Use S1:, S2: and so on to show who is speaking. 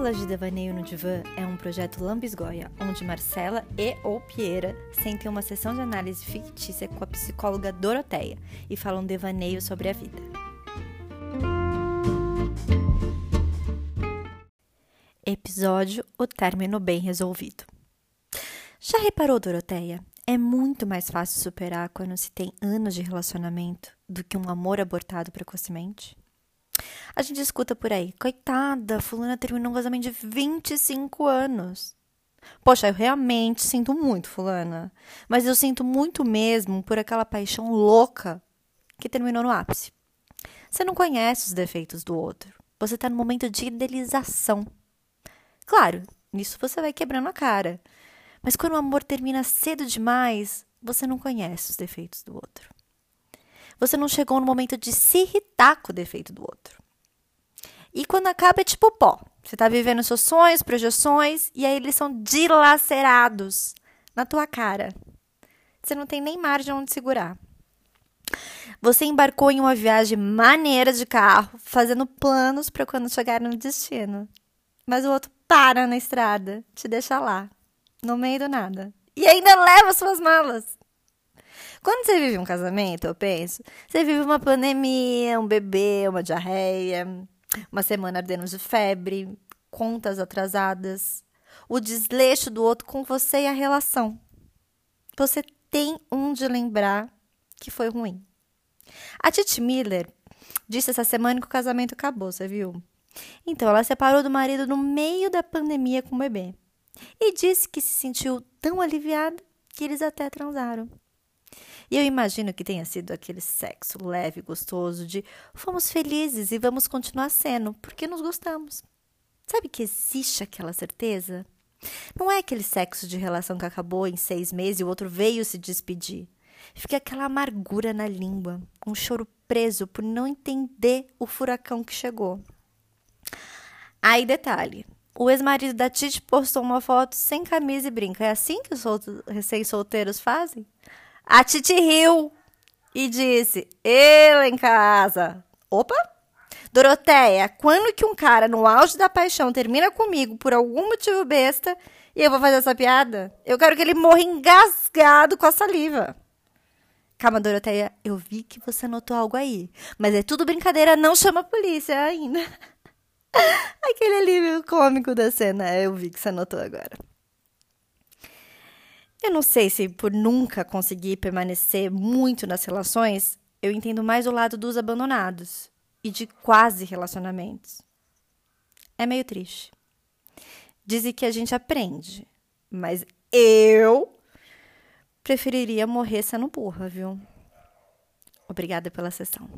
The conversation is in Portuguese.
S1: Pílulas de Devaneio no Divã é um projeto lambisgoia, onde Marcela e ou Pieira sentem uma sessão de análise fictícia com a psicóloga Doroteia e falam devaneio sobre a vida. Episódio O Término Bem Resolvido. Já reparou, Doroteia? É muito mais fácil superar quando se tem anos de relacionamento do que um amor abortado precocemente? A gente escuta por aí, coitada, fulana terminou um casamento de 25 anos. Poxa, eu realmente sinto muito, fulana. Mas eu sinto muito mesmo por aquela paixão louca que terminou no ápice. Você não conhece os defeitos do outro. Você está no momento de idealização. Claro, nisso você vai quebrando a cara. Mas quando o amor termina cedo demais, você não conhece os defeitos do outro. Você não chegou no momento de se irritar com o defeito do outro. E quando acaba é tipo pó. Você está vivendo seus sonhos, projeções, e aí eles são dilacerados na tua cara. Você não tem nem margem onde segurar. Você embarcou em uma viagem maneira de carro, fazendo planos para quando chegar no destino. Mas o outro para na estrada, te deixa lá, no meio do nada. E ainda leva suas malas. Quando você vive um casamento, eu penso, você vive uma pandemia, um bebê, uma diarreia, uma semana ardendo de febre, contas atrasadas, o desleixo do outro com você e a relação. Você tem um de lembrar que foi ruim. A Titi Miller disse essa semana que o casamento acabou, você viu? Então, ela separou do marido no meio da pandemia com o bebê. E disse que se sentiu tão aliviada que eles até transaram. E eu imagino que tenha sido aquele sexo leve gostoso de fomos felizes e vamos continuar sendo, porque nos gostamos. Sabe que existe aquela certeza? Não é aquele sexo de relação que acabou em seis meses e o outro veio se despedir. Fica aquela amargura na língua, um choro preso por não entender o furacão que chegou. Aí, detalhe: o ex-marido da Titi postou uma foto sem camisa e brinca. É assim que os recém-solteiros fazem? A Titi riu e disse: Eu em casa. Opa! Doroteia, quando que um cara no auge da paixão termina comigo por algum motivo besta e eu vou fazer essa piada? Eu quero que ele morra engasgado com a saliva. Calma, Doroteia, eu vi que você notou algo aí. Mas é tudo brincadeira, não chama a polícia ainda. Aquele alívio cômico da cena, eu vi que você notou agora. Eu não sei se por nunca conseguir permanecer muito nas relações, eu entendo mais o lado dos abandonados e de quase relacionamentos. É meio triste. Dizem que a gente aprende, mas eu preferiria morrer sendo burra, viu? Obrigada pela sessão.